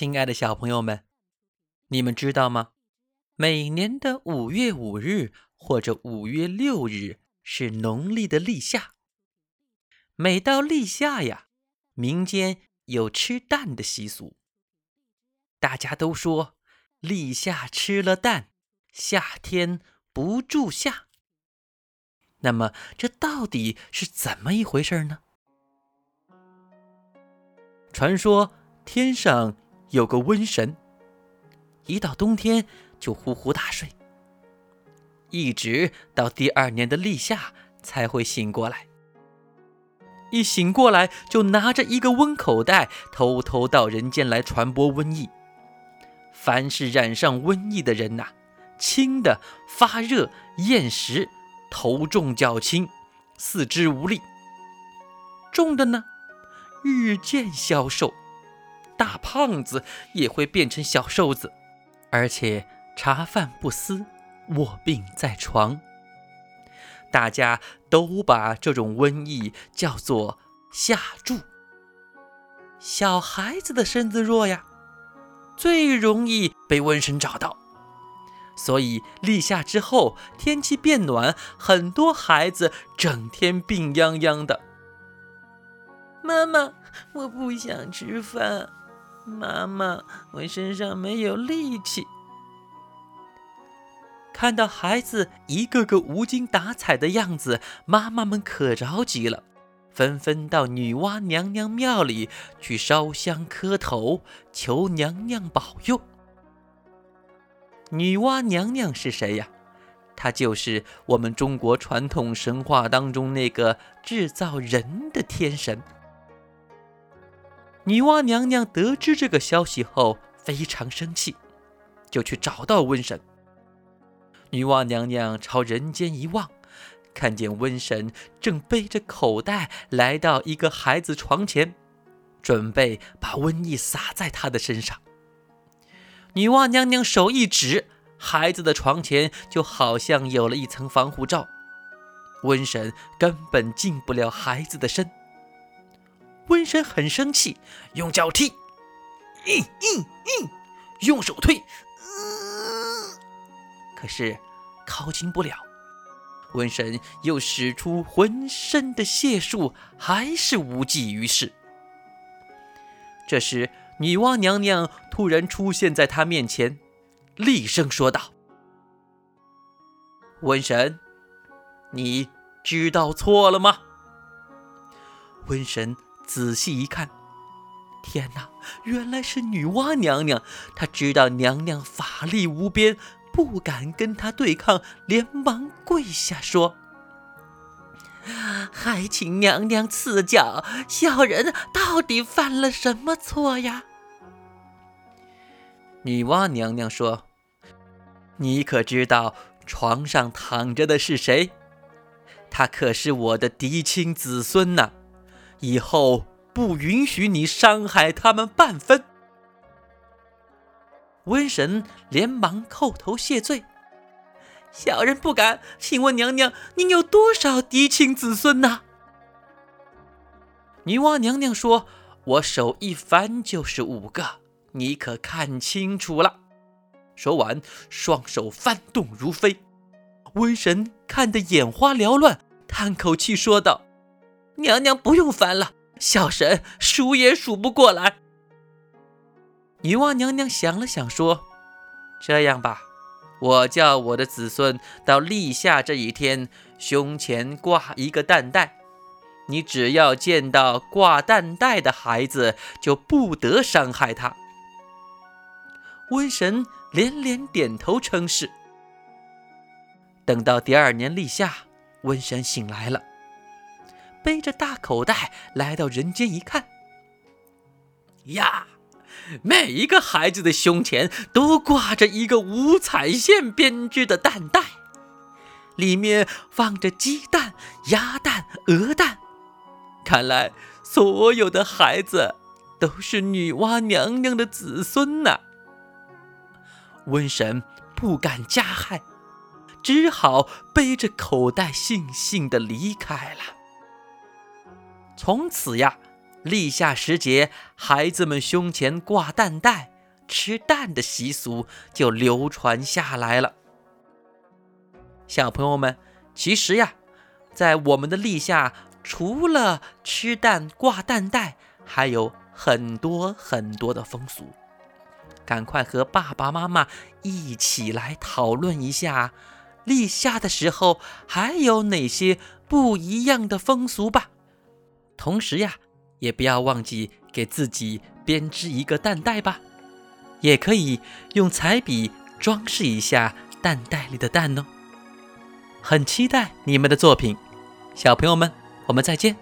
亲爱的小朋友们，你们知道吗？每年的五月五日或者五月六日是农历的立夏。每到立夏呀，民间有吃蛋的习俗。大家都说立夏吃了蛋，夏天不住夏。那么这到底是怎么一回事呢？传说天上。有个瘟神，一到冬天就呼呼大睡，一直到第二年的立夏才会醒过来。一醒过来就拿着一个瘟口袋，偷偷到人间来传播瘟疫。凡是染上瘟疫的人呐，轻的发热、厌食、头重脚轻、四肢无力；重的呢，日渐消瘦。大胖子也会变成小瘦子，而且茶饭不思，卧病在床。大家都把这种瘟疫叫做下注。小孩子的身子弱呀，最容易被瘟神找到，所以立夏之后天气变暖，很多孩子整天病殃殃的。妈妈，我不想吃饭。妈妈，我身上没有力气。看到孩子一个个无精打采的样子，妈妈们可着急了，纷纷到女娲娘娘庙里去烧香磕头，求娘娘保佑。女娲娘娘是谁呀？她就是我们中国传统神话当中那个制造人的天神。女娲娘娘得知这个消息后，非常生气，就去找到瘟神。女娲娘娘朝人间一望，看见瘟神正背着口袋来到一个孩子床前，准备把瘟疫撒在他的身上。女娲娘娘手一指，孩子的床前就好像有了一层防护罩，瘟神根本进不了孩子的身。瘟神很生气，用脚踢，嗯嗯嗯，用手推，可是靠近不了。瘟神又使出浑身的解数，还是无济于事。这时，女娲娘娘突然出现在他面前，厉声说道：“瘟神，你知道错了吗？”瘟神。仔细一看，天哪，原来是女娲娘娘！她知道娘娘法力无边，不敢跟她对抗，连忙跪下说：“还请娘娘赐教，小人到底犯了什么错呀？”女娲娘娘说：“你可知道床上躺着的是谁？他可是我的嫡亲子孙呐！”以后不允许你伤害他们半分。瘟神连忙叩头谢罪：“小人不敢。请问娘娘，您有多少嫡亲子孙呢？”女娲娘娘说：“我手一翻就是五个，你可看清楚了。”说完，双手翻动如飞。瘟神看得眼花缭乱，叹口气说道。娘娘不用烦了，小神数也数不过来。女娲娘娘想了想，说：“这样吧，我叫我的子孙到立夏这一天，胸前挂一个蛋袋。你只要见到挂蛋袋的孩子，就不得伤害他。”瘟神连连点头称是。等到第二年立夏，瘟神醒来了。背着大口袋来到人间一看，呀，每一个孩子的胸前都挂着一个五彩线编织的蛋袋，里面放着鸡蛋、鸭蛋、鹅蛋。看来所有的孩子都是女娲娘娘的子孙呐。瘟神不敢加害，只好背着口袋悻悻地离开了。从此呀，立夏时节，孩子们胸前挂蛋袋、吃蛋的习俗就流传下来了。小朋友们，其实呀，在我们的立夏，除了吃蛋、挂蛋袋，还有很多很多的风俗。赶快和爸爸妈妈一起来讨论一下，立夏的时候还有哪些不一样的风俗吧。同时呀。也不要忘记给自己编织一个蛋袋吧，也可以用彩笔装饰一下蛋袋里的蛋哦。很期待你们的作品，小朋友们，我们再见。